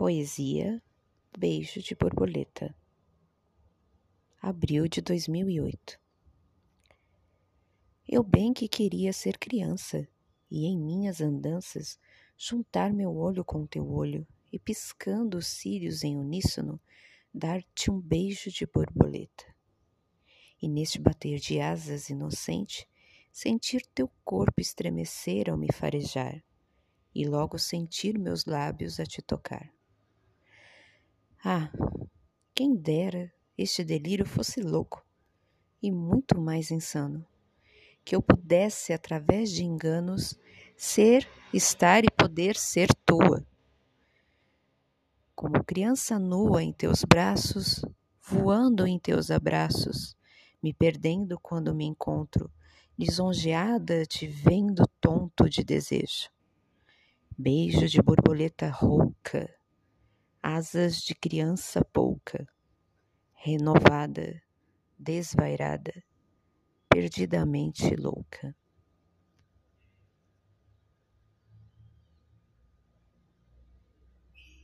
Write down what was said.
Poesia Beijo de Borboleta Abril de 2008 Eu bem que queria ser criança e em minhas andanças juntar meu olho com teu olho e piscando os cílios em uníssono dar-te um beijo de borboleta. E neste bater de asas inocente sentir teu corpo estremecer ao me farejar e logo sentir meus lábios a te tocar. Ah, quem dera este delírio fosse louco e muito mais insano, que eu pudesse, através de enganos, ser, estar e poder ser tua. Como criança nua em teus braços, voando em teus abraços, me perdendo quando me encontro, lisonjeada te vendo tonto de desejo. Beijo de borboleta rouca asas de criança pouca, renovada, desvairada, perdidamente louca.